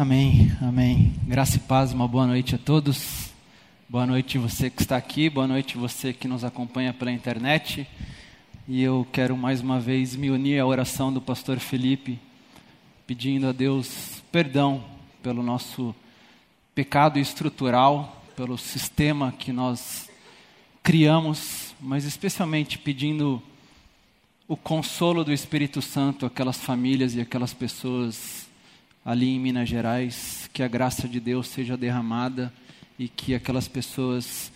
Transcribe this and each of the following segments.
Amém, amém. Graça e paz, uma boa noite a todos. Boa noite você que está aqui, boa noite você que nos acompanha pela internet. E eu quero mais uma vez me unir à oração do pastor Felipe, pedindo a Deus perdão pelo nosso pecado estrutural, pelo sistema que nós criamos, mas especialmente pedindo o consolo do Espírito Santo àquelas famílias e aquelas pessoas ali em Minas Gerais, que a graça de Deus seja derramada e que aquelas pessoas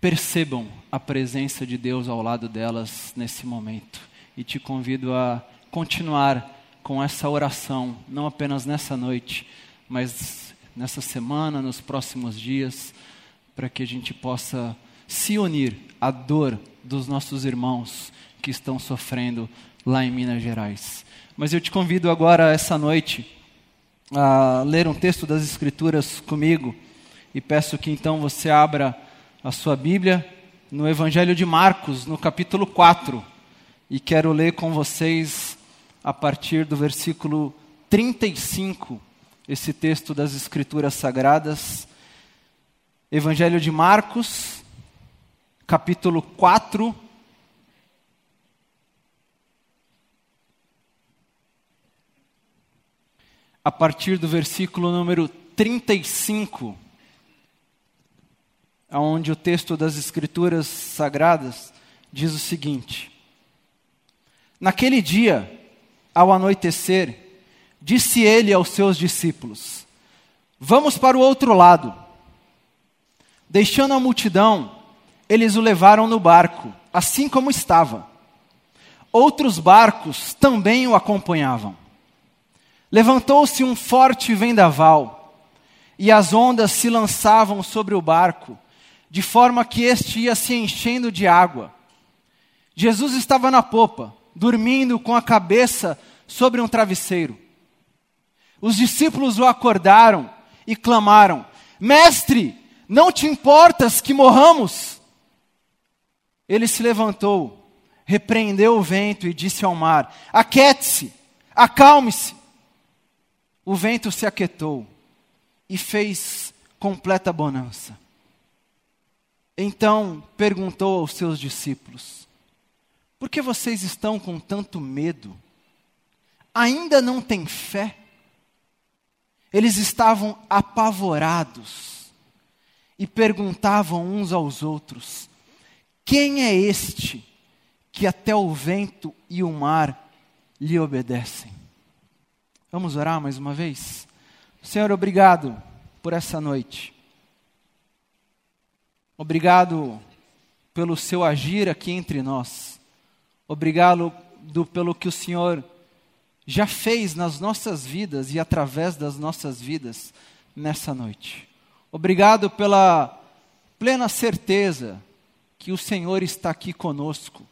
percebam a presença de Deus ao lado delas nesse momento. E te convido a continuar com essa oração, não apenas nessa noite, mas nessa semana, nos próximos dias, para que a gente possa se unir à dor dos nossos irmãos que estão sofrendo lá em Minas Gerais. Mas eu te convido agora, essa noite, a ler um texto das Escrituras comigo e peço que então você abra a sua Bíblia no Evangelho de Marcos, no capítulo 4, e quero ler com vocês a partir do versículo 35, esse texto das Escrituras Sagradas. Evangelho de Marcos, capítulo 4, a partir do versículo número 35, onde o texto das Escrituras Sagradas diz o seguinte: Naquele dia, ao anoitecer, disse ele aos seus discípulos: Vamos para o outro lado. Deixando a multidão, eles o levaram no barco, assim como estava. Outros barcos também o acompanhavam. Levantou-se um forte vendaval, e as ondas se lançavam sobre o barco, de forma que este ia se enchendo de água. Jesus estava na popa, dormindo com a cabeça sobre um travesseiro. Os discípulos o acordaram e clamaram: Mestre, não te importas que morramos? Ele se levantou, repreendeu o vento e disse ao mar: Aquete-se, acalme-se. O vento se aquietou e fez completa bonança. Então perguntou aos seus discípulos: Por que vocês estão com tanto medo? Ainda não têm fé? Eles estavam apavorados e perguntavam uns aos outros: Quem é este que até o vento e o mar lhe obedecem? Vamos orar mais uma vez? Senhor, obrigado por essa noite. Obrigado pelo seu agir aqui entre nós. Obrigado do, pelo que o Senhor já fez nas nossas vidas e através das nossas vidas nessa noite. Obrigado pela plena certeza que o Senhor está aqui conosco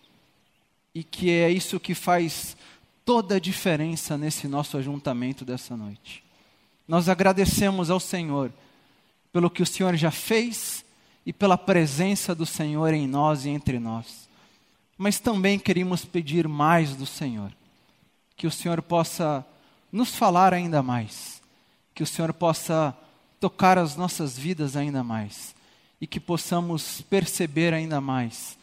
e que é isso que faz toda a diferença nesse nosso ajuntamento dessa noite. Nós agradecemos ao Senhor pelo que o Senhor já fez e pela presença do Senhor em nós e entre nós. Mas também queríamos pedir mais do Senhor. Que o Senhor possa nos falar ainda mais. Que o Senhor possa tocar as nossas vidas ainda mais. E que possamos perceber ainda mais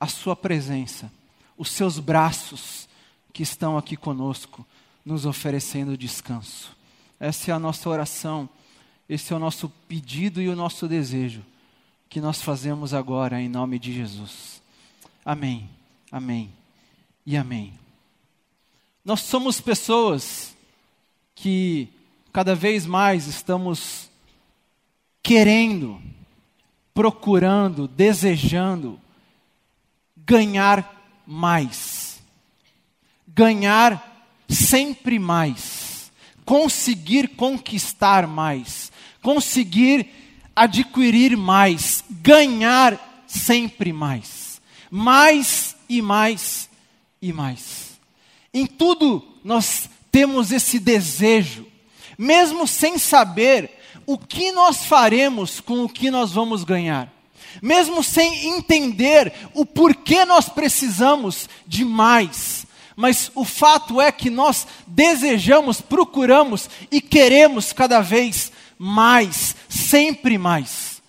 a Sua presença, os Seus braços que estão aqui conosco, nos oferecendo descanso. Essa é a nossa oração, esse é o nosso pedido e o nosso desejo que nós fazemos agora em nome de Jesus. Amém, amém e amém. Nós somos pessoas que cada vez mais estamos querendo, procurando, desejando ganhar mais ganhar sempre mais, conseguir conquistar mais, conseguir adquirir mais, ganhar sempre mais, mais e mais e mais. Em tudo nós temos esse desejo, mesmo sem saber o que nós faremos com o que nós vamos ganhar mesmo sem entender o porquê nós precisamos de mais, mas o fato é que nós desejamos, procuramos e queremos cada vez mais, sempre mais.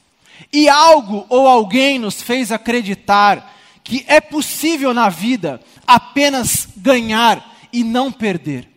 E algo ou alguém nos fez acreditar que é possível na vida apenas ganhar e não perder.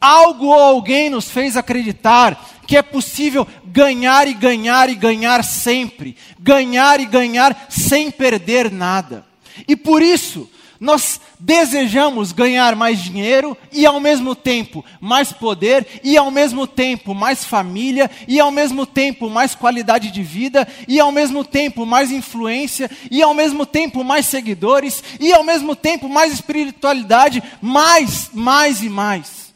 Algo ou alguém nos fez acreditar que é possível ganhar e ganhar e ganhar sempre, ganhar e ganhar sem perder nada. E por isso, nós desejamos ganhar mais dinheiro e ao mesmo tempo mais poder e ao mesmo tempo mais família e ao mesmo tempo mais qualidade de vida e ao mesmo tempo mais influência e ao mesmo tempo mais seguidores e ao mesmo tempo mais espiritualidade, mais, mais e mais.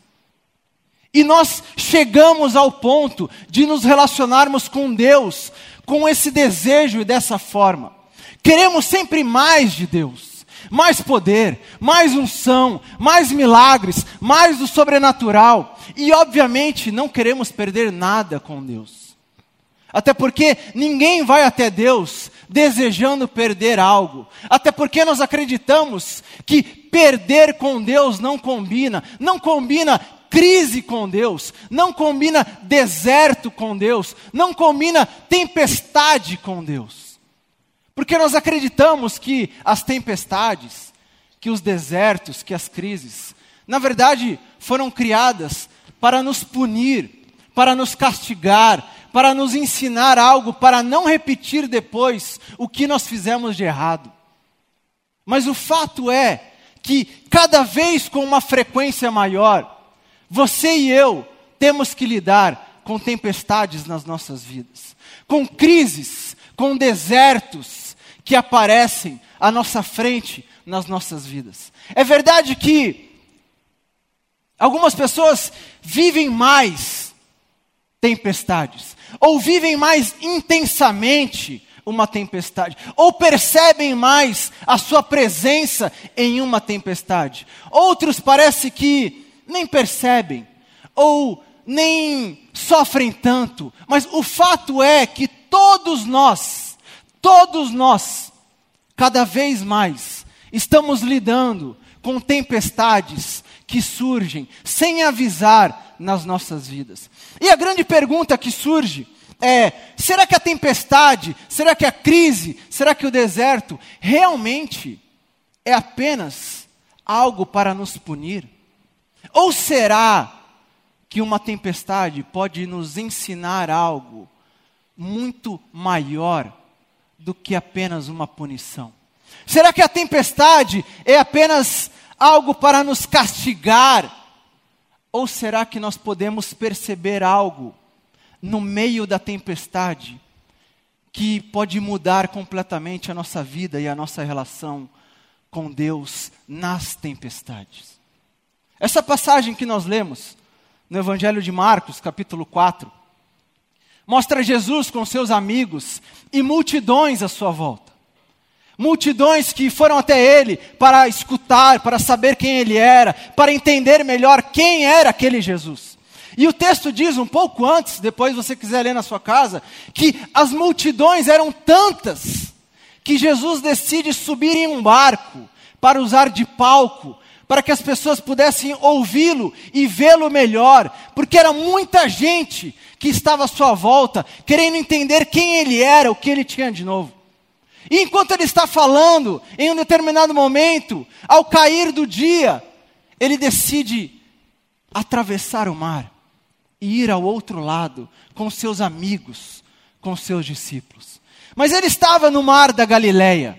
E nós chegamos ao ponto de nos relacionarmos com Deus com esse desejo e dessa forma. Queremos sempre mais de Deus mais poder, mais unção, mais milagres, mais do sobrenatural. E, obviamente, não queremos perder nada com Deus. Até porque ninguém vai até Deus desejando perder algo. Até porque nós acreditamos que perder com Deus não combina. Não combina crise com Deus. Não combina deserto com Deus. Não combina tempestade com Deus. Porque nós acreditamos que as tempestades, que os desertos, que as crises, na verdade foram criadas para nos punir, para nos castigar, para nos ensinar algo, para não repetir depois o que nós fizemos de errado. Mas o fato é que cada vez com uma frequência maior, você e eu temos que lidar com tempestades nas nossas vidas, com crises, com desertos, que aparecem à nossa frente nas nossas vidas. É verdade que algumas pessoas vivem mais tempestades, ou vivem mais intensamente uma tempestade, ou percebem mais a sua presença em uma tempestade. Outros parece que nem percebem, ou nem sofrem tanto, mas o fato é que todos nós Todos nós, cada vez mais, estamos lidando com tempestades que surgem sem avisar nas nossas vidas. E a grande pergunta que surge é: será que a tempestade, será que a crise, será que o deserto realmente é apenas algo para nos punir? Ou será que uma tempestade pode nos ensinar algo muito maior do que apenas uma punição? Será que a tempestade é apenas algo para nos castigar? Ou será que nós podemos perceber algo no meio da tempestade que pode mudar completamente a nossa vida e a nossa relação com Deus nas tempestades? Essa passagem que nós lemos no Evangelho de Marcos, capítulo 4, mostra Jesus com seus amigos e multidões à sua volta. Multidões que foram até ele para escutar, para saber quem ele era, para entender melhor quem era aquele Jesus. E o texto diz um pouco antes, depois você quiser ler na sua casa, que as multidões eram tantas que Jesus decide subir em um barco para usar de palco, para que as pessoas pudessem ouvi-lo e vê-lo melhor, porque era muita gente que estava à sua volta, querendo entender quem ele era, o que ele tinha de novo. E enquanto ele está falando, em um determinado momento, ao cair do dia, ele decide atravessar o mar e ir ao outro lado com seus amigos, com seus discípulos. Mas ele estava no mar da Galileia.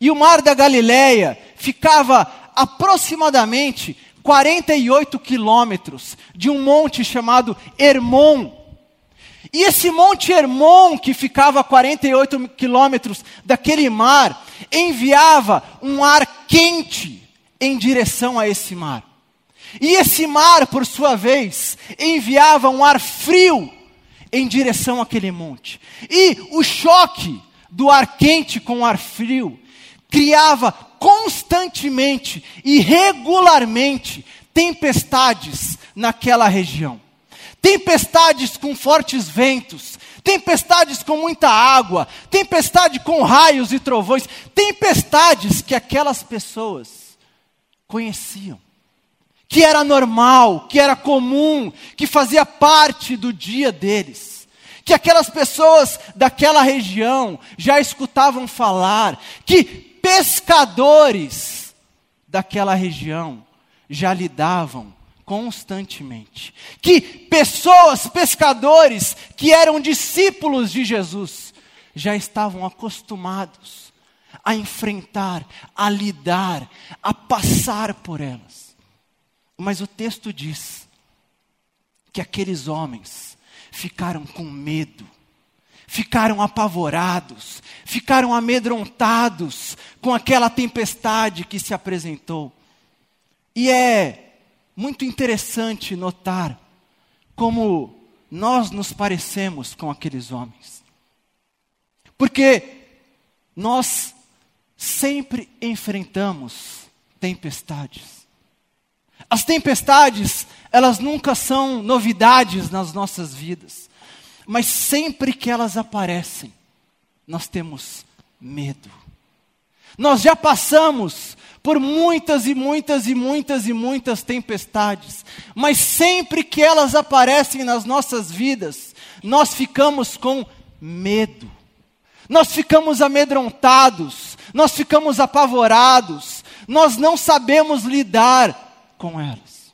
E o mar da Galileia ficava aproximadamente 48 quilômetros de um monte chamado Hermon. E esse monte Hermon, que ficava a 48 quilômetros daquele mar, enviava um ar quente em direção a esse mar. E esse mar, por sua vez, enviava um ar frio em direção àquele monte. E o choque do ar quente com o ar frio criava constantemente e regularmente tempestades naquela região. Tempestades com fortes ventos, tempestades com muita água, tempestade com raios e trovões, tempestades que aquelas pessoas conheciam, que era normal, que era comum, que fazia parte do dia deles. Que aquelas pessoas daquela região já escutavam falar, que pescadores daquela região já lidavam constantemente. Que pessoas, pescadores, que eram discípulos de Jesus, já estavam acostumados a enfrentar, a lidar, a passar por elas. Mas o texto diz que aqueles homens ficaram com medo, ficaram apavorados, ficaram amedrontados com aquela tempestade que se apresentou. E é muito interessante notar como nós nos parecemos com aqueles homens. Porque nós sempre enfrentamos tempestades. As tempestades, elas nunca são novidades nas nossas vidas, mas sempre que elas aparecem, nós temos medo. Nós já passamos por muitas e muitas e muitas e muitas tempestades, mas sempre que elas aparecem nas nossas vidas, nós ficamos com medo, nós ficamos amedrontados, nós ficamos apavorados, nós não sabemos lidar com elas.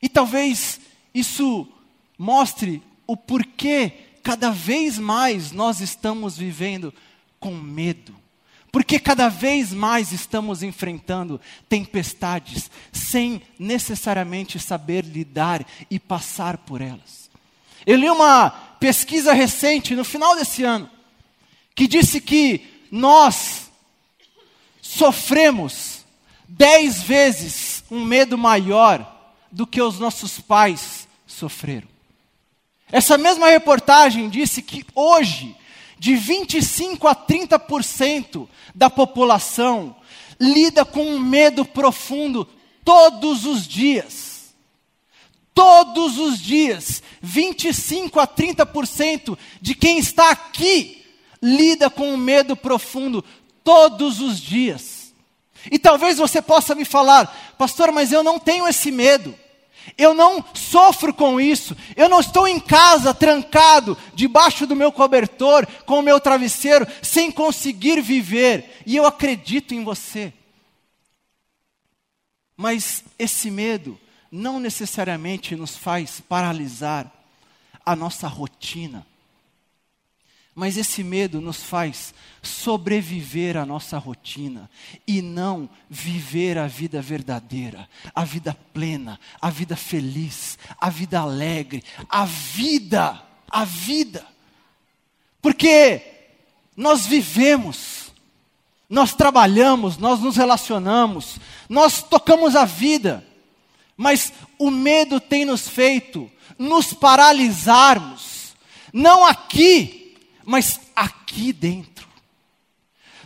E talvez isso mostre o porquê cada vez mais nós estamos vivendo com medo porque cada vez mais estamos enfrentando tempestades sem necessariamente saber lidar e passar por elas. Eu li uma pesquisa recente, no final desse ano, que disse que nós sofremos dez vezes um medo maior do que os nossos pais sofreram. Essa mesma reportagem disse que hoje de 25 a 30% da população lida com um medo profundo todos os dias. Todos os dias, 25 a 30% de quem está aqui lida com um medo profundo todos os dias. E talvez você possa me falar, pastor, mas eu não tenho esse medo. Eu não sofro com isso. Eu não estou em casa trancado, debaixo do meu cobertor, com o meu travesseiro, sem conseguir viver. E eu acredito em você. Mas esse medo não necessariamente nos faz paralisar a nossa rotina mas esse medo nos faz sobreviver à nossa rotina e não viver a vida verdadeira, a vida plena, a vida feliz, a vida alegre, a vida, a vida. Porque nós vivemos, nós trabalhamos, nós nos relacionamos, nós tocamos a vida, mas o medo tem nos feito nos paralisarmos, não aqui, mas aqui dentro.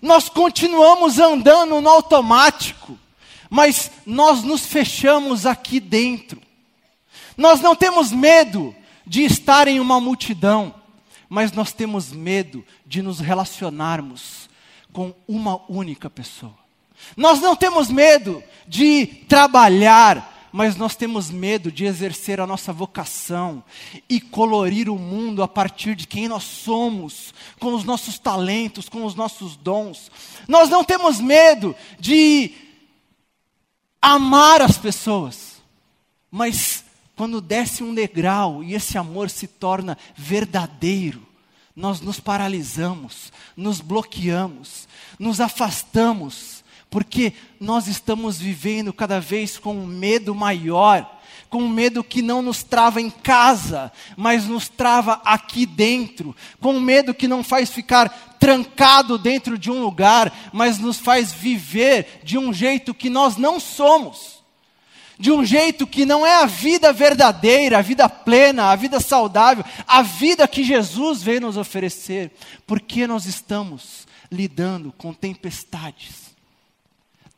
Nós continuamos andando no automático, mas nós nos fechamos aqui dentro. Nós não temos medo de estar em uma multidão, mas nós temos medo de nos relacionarmos com uma única pessoa. Nós não temos medo de trabalhar mas nós temos medo de exercer a nossa vocação e colorir o mundo a partir de quem nós somos, com os nossos talentos, com os nossos dons. Nós não temos medo de amar as pessoas, mas quando desce um degrau e esse amor se torna verdadeiro, nós nos paralisamos, nos bloqueamos, nos afastamos porque nós estamos vivendo cada vez com um medo maior, com um medo que não nos trava em casa, mas nos trava aqui dentro, com um medo que não faz ficar trancado dentro de um lugar, mas nos faz viver de um jeito que nós não somos. De um jeito que não é a vida verdadeira, a vida plena, a vida saudável, a vida que Jesus veio nos oferecer, porque nós estamos lidando com tempestades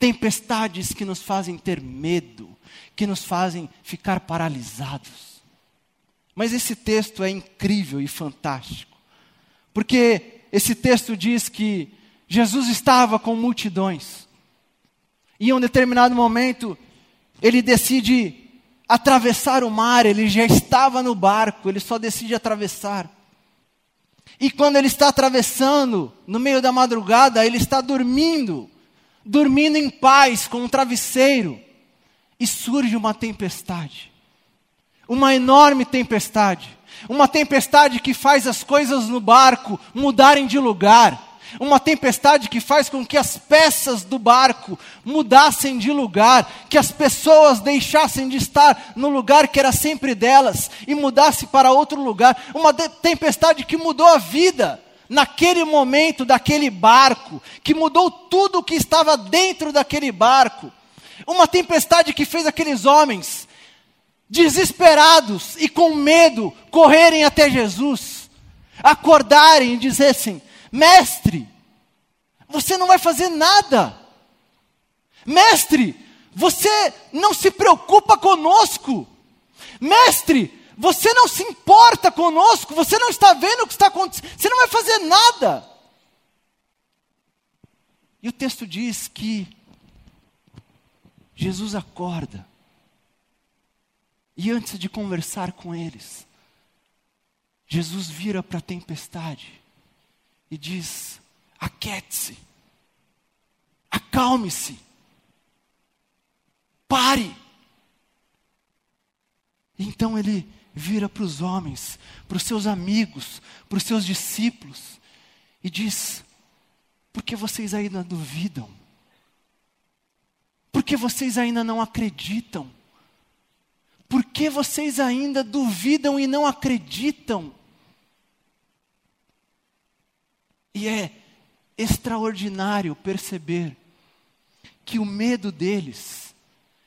tempestades que nos fazem ter medo, que nos fazem ficar paralisados. Mas esse texto é incrível e fantástico, porque esse texto diz que Jesus estava com multidões, E em um determinado momento, ele decide atravessar o mar, ele já estava no barco, ele só decide atravessar. E quando ele está atravessando, no meio da madrugada, ele está dormindo, dormindo em paz com um travesseiro, e surge uma tempestade. Uma enorme tempestade. Uma tempestade que faz as coisas no barco mudarem de lugar uma tempestade que faz com que as peças do barco mudassem de lugar, que as pessoas deixassem de estar no lugar que era sempre delas e mudasse para outro lugar, uma tempestade que mudou a vida naquele momento daquele barco, que mudou tudo o que estava dentro daquele barco. Uma tempestade que fez aqueles homens desesperados e com medo correrem até Jesus, acordarem e dissessem: Mestre, você não vai fazer nada. Mestre, você não se preocupa conosco. Mestre, você não se importa conosco. Você não está vendo o que está acontecendo. Você não vai fazer nada. E o texto diz que Jesus acorda. E antes de conversar com eles, Jesus vira para a tempestade e diz: aquiete-se, acalme-se, pare. Então ele vira para os homens, para os seus amigos, para os seus discípulos e diz: por que vocês ainda duvidam? Por que vocês ainda não acreditam? Por que vocês ainda duvidam e não acreditam? E é extraordinário perceber que o medo deles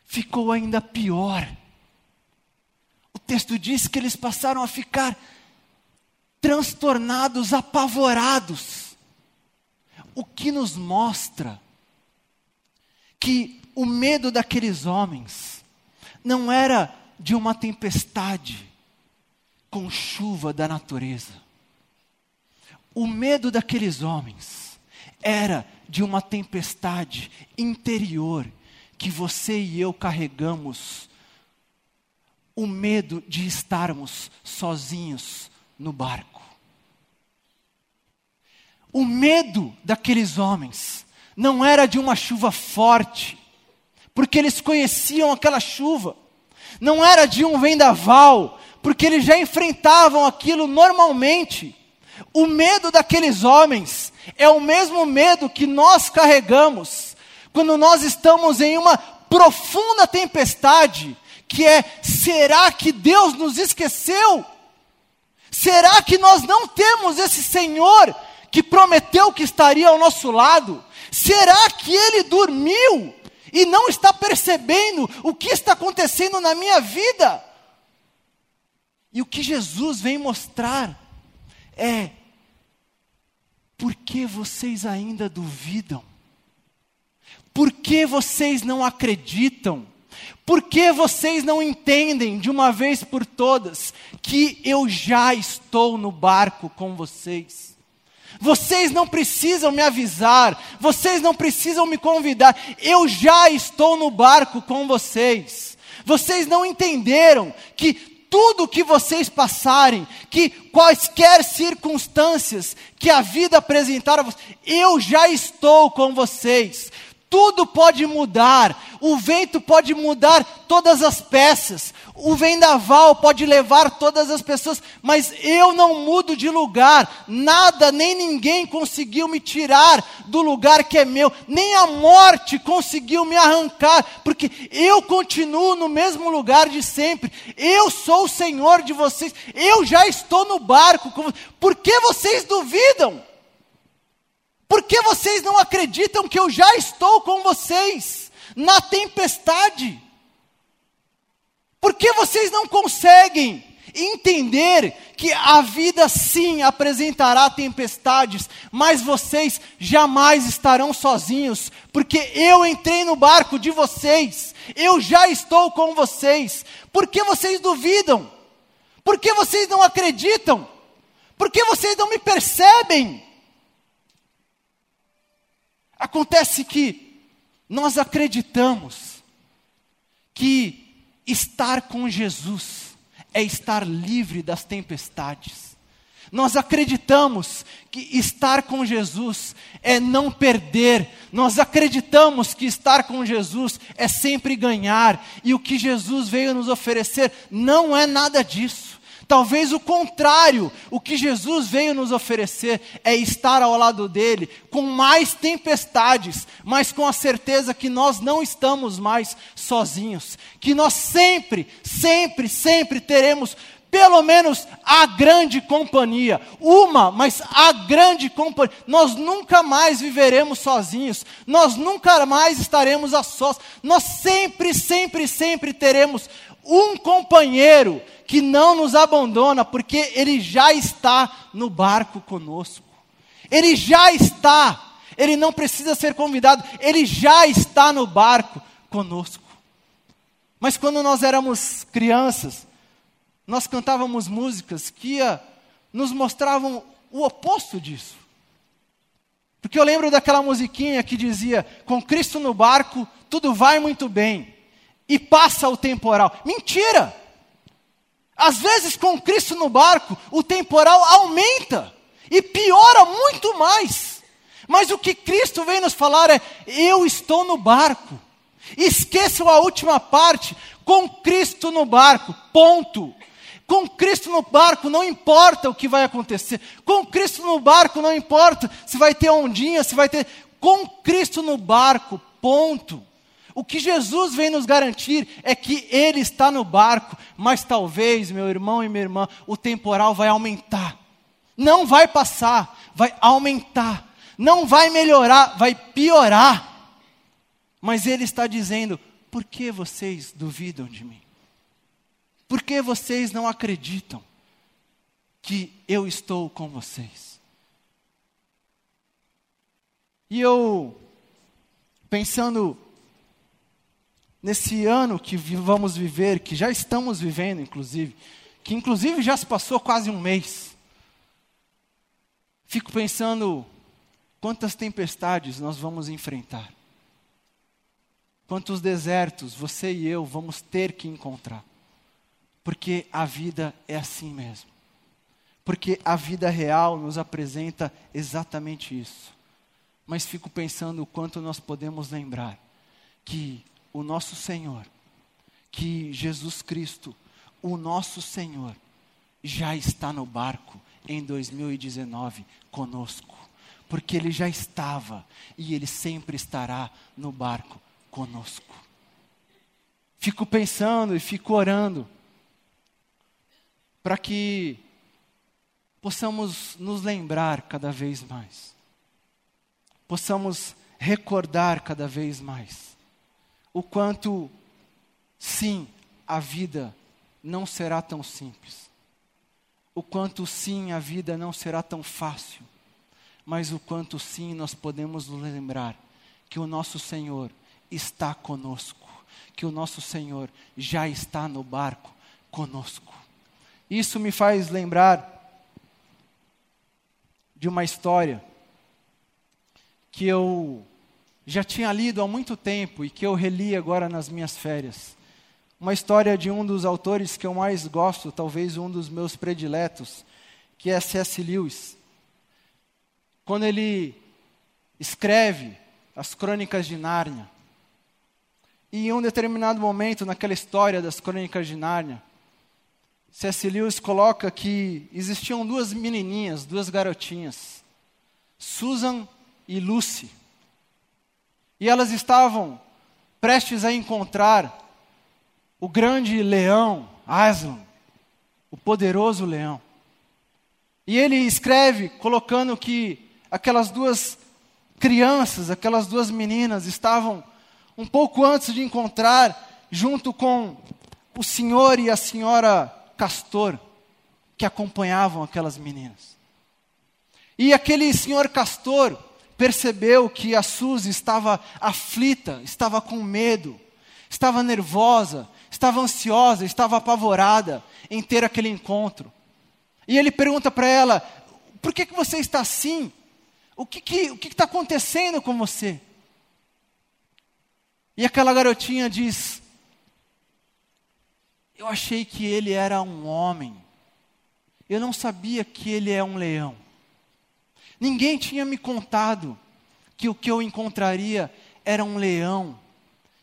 ficou ainda pior. Texto diz que eles passaram a ficar transtornados, apavorados. O que nos mostra que o medo daqueles homens não era de uma tempestade com chuva da natureza. O medo daqueles homens era de uma tempestade interior que você e eu carregamos. O medo de estarmos sozinhos no barco. O medo daqueles homens não era de uma chuva forte, porque eles conheciam aquela chuva. Não era de um vendaval, porque eles já enfrentavam aquilo normalmente. O medo daqueles homens é o mesmo medo que nós carregamos quando nós estamos em uma profunda tempestade, que é: será que Deus nos esqueceu? Será que nós não temos esse Senhor que prometeu que estaria ao nosso lado? Será que ele dormiu e não está percebendo o que está acontecendo na minha vida? E o que Jesus vem mostrar é: por que vocês ainda duvidam? Por que vocês não acreditam? Por que vocês não entendem de uma vez por todas que eu já estou no barco com vocês? Vocês não precisam me avisar, vocês não precisam me convidar, eu já estou no barco com vocês. Vocês não entenderam que tudo que vocês passarem, que quaisquer circunstâncias que a vida apresentar a vocês, eu já estou com vocês. Tudo pode mudar, o vento pode mudar todas as peças, o vendaval pode levar todas as pessoas, mas eu não mudo de lugar, nada nem ninguém conseguiu me tirar do lugar que é meu, nem a morte conseguiu me arrancar, porque eu continuo no mesmo lugar de sempre, eu sou o Senhor de vocês, eu já estou no barco, por que vocês duvidam? Por que vocês não acreditam que eu já estou com vocês na tempestade? Por que vocês não conseguem entender que a vida sim apresentará tempestades, mas vocês jamais estarão sozinhos, porque eu entrei no barco de vocês, eu já estou com vocês. Por que vocês duvidam? Por que vocês não acreditam? Por que vocês não me percebem? Acontece que nós acreditamos que estar com Jesus é estar livre das tempestades. Nós acreditamos que estar com Jesus é não perder. Nós acreditamos que estar com Jesus é sempre ganhar. E o que Jesus veio nos oferecer não é nada disso. Talvez o contrário, o que Jesus veio nos oferecer é estar ao lado dele com mais tempestades, mas com a certeza que nós não estamos mais sozinhos, que nós sempre, sempre, sempre teremos pelo menos a grande companhia, uma, mas a grande companhia. Nós nunca mais viveremos sozinhos, nós nunca mais estaremos a sós, nós sempre, sempre, sempre teremos um companheiro que não nos abandona, porque ele já está no barco conosco. Ele já está, ele não precisa ser convidado, ele já está no barco conosco. Mas quando nós éramos crianças, nós cantávamos músicas que ia, nos mostravam o oposto disso. Porque eu lembro daquela musiquinha que dizia: Com Cristo no barco, tudo vai muito bem, e passa o temporal. Mentira! Às vezes, com Cristo no barco, o temporal aumenta e piora muito mais. Mas o que Cristo vem nos falar é: eu estou no barco. Esqueçam a última parte, com Cristo no barco, ponto. Com Cristo no barco, não importa o que vai acontecer. Com Cristo no barco, não importa se vai ter ondinha, se vai ter. Com Cristo no barco, ponto. O que Jesus vem nos garantir é que Ele está no barco, mas talvez, meu irmão e minha irmã, o temporal vai aumentar. Não vai passar, vai aumentar. Não vai melhorar, vai piorar. Mas Ele está dizendo: por que vocês duvidam de mim? Por que vocês não acreditam que eu estou com vocês? E eu, pensando nesse ano que vamos viver, que já estamos vivendo, inclusive, que inclusive já se passou quase um mês, fico pensando quantas tempestades nós vamos enfrentar, quantos desertos você e eu vamos ter que encontrar, porque a vida é assim mesmo, porque a vida real nos apresenta exatamente isso. Mas fico pensando o quanto nós podemos lembrar que o nosso Senhor, que Jesus Cristo, o nosso Senhor, já está no barco em 2019 conosco, porque Ele já estava e Ele sempre estará no barco conosco. Fico pensando e fico orando para que possamos nos lembrar cada vez mais, possamos recordar cada vez mais o quanto, sim, a vida não será tão simples. O quanto, sim, a vida não será tão fácil. Mas o quanto, sim, nós podemos nos lembrar que o nosso Senhor está conosco, que o nosso Senhor já está no barco conosco. Isso me faz lembrar de uma história que eu já tinha lido há muito tempo e que eu reli agora nas minhas férias. Uma história de um dos autores que eu mais gosto, talvez um dos meus prediletos, que é C.S. Lewis. Quando ele escreve as Crônicas de Nárnia, e em um determinado momento naquela história das Crônicas de Nárnia, C.S. Lewis coloca que existiam duas menininhas, duas garotinhas, Susan e Lucy. E elas estavam prestes a encontrar o grande leão, Aslan, o poderoso leão. E ele escreve colocando que aquelas duas crianças, aquelas duas meninas estavam um pouco antes de encontrar junto com o senhor e a senhora Castor que acompanhavam aquelas meninas. E aquele senhor Castor percebeu que a Suzy estava aflita, estava com medo, estava nervosa, estava ansiosa, estava apavorada em ter aquele encontro. E ele pergunta para ela: por que, que você está assim? O que está que, o que está acontecendo com você? E aquela garotinha diz: Eu achei que ele era um homem. Eu não sabia que ele é um leão. Ninguém tinha me contado que o que eu encontraria era um leão.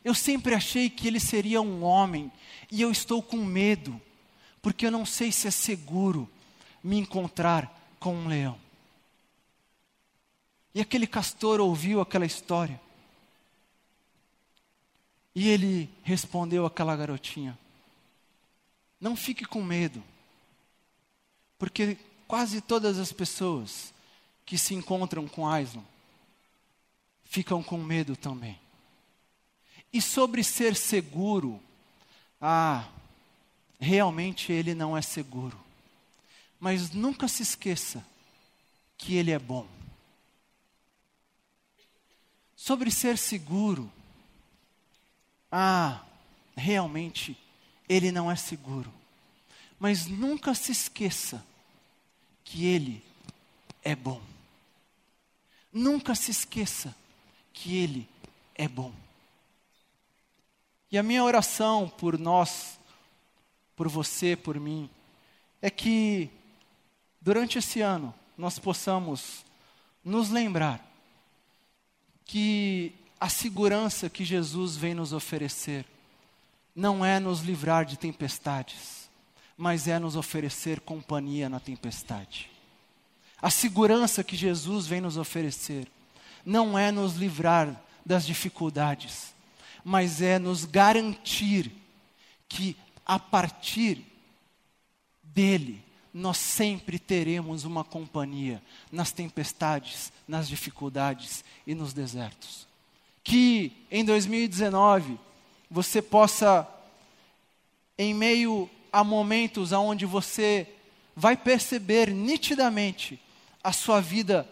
Eu sempre achei que ele seria um homem e eu estou com medo, porque eu não sei se é seguro me encontrar com um leão. E aquele castor ouviu aquela história. E ele respondeu àquela garotinha: Não fique com medo, porque quase todas as pessoas que se encontram com Aislan ficam com medo também. E sobre ser seguro, ah, realmente ele não é seguro. Mas nunca se esqueça que ele é bom. Sobre ser seguro, ah, realmente ele não é seguro. Mas nunca se esqueça que ele é bom. Nunca se esqueça que ele é bom. E a minha oração por nós, por você, por mim, é que durante esse ano nós possamos nos lembrar que a segurança que Jesus vem nos oferecer não é nos livrar de tempestades, mas é nos oferecer companhia na tempestade. A segurança que Jesus vem nos oferecer não é nos livrar das dificuldades, mas é nos garantir que a partir dele nós sempre teremos uma companhia nas tempestades, nas dificuldades e nos desertos. Que em 2019 você possa, em meio a momentos onde você vai perceber nitidamente a sua vida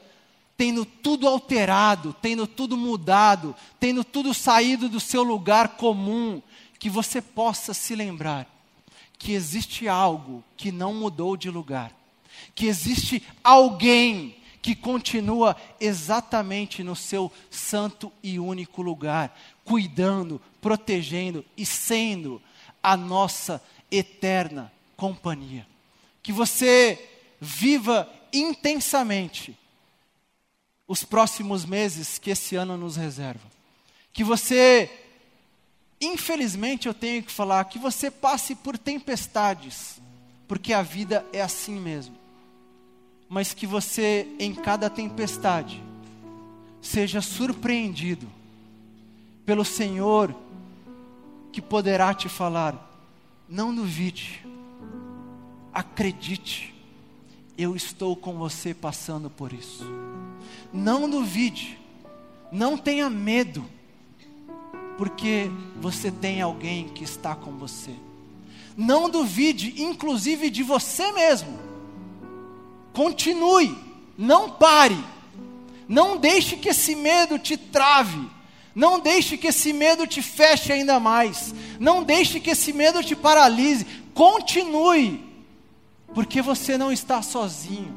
tendo tudo alterado, tendo tudo mudado, tendo tudo saído do seu lugar comum, que você possa se lembrar que existe algo que não mudou de lugar, que existe alguém que continua exatamente no seu santo e único lugar, cuidando, protegendo e sendo a nossa eterna companhia. Que você viva intensamente os próximos meses que esse ano nos reserva. Que você, infelizmente eu tenho que falar, que você passe por tempestades, porque a vida é assim mesmo. Mas que você, em cada tempestade, seja surpreendido pelo Senhor, que poderá te falar: não duvide, acredite, eu estou com você passando por isso. Não duvide, não tenha medo, porque você tem alguém que está com você. Não duvide, inclusive de você mesmo. Continue, não pare. Não deixe que esse medo te trave. Não deixe que esse medo te feche ainda mais. Não deixe que esse medo te paralise. Continue, porque você não está sozinho.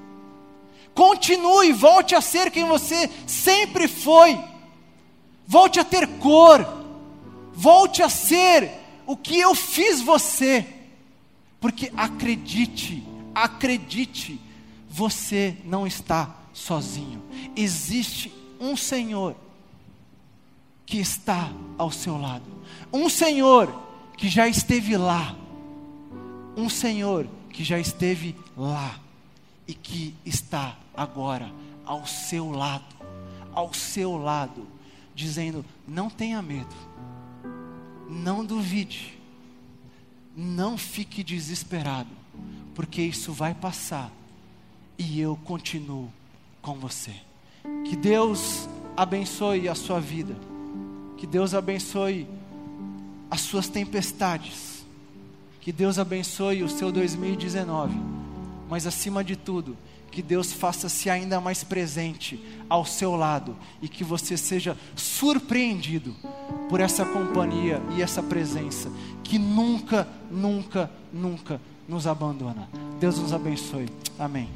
Continue, volte a ser quem você sempre foi. Volte a ter cor. Volte a ser o que eu fiz você. Porque acredite, acredite, você não está sozinho. Existe um Senhor que está ao seu lado. Um Senhor que já esteve lá. Um Senhor que já esteve lá e que está agora ao seu lado, ao seu lado, dizendo: não tenha medo, não duvide, não fique desesperado, porque isso vai passar e eu continuo com você. Que Deus abençoe a sua vida, que Deus abençoe as suas tempestades, que Deus abençoe o seu 2019, mas acima de tudo, que Deus faça-se ainda mais presente ao seu lado e que você seja surpreendido por essa companhia e essa presença que nunca, nunca, nunca nos abandona. Deus nos abençoe. Amém.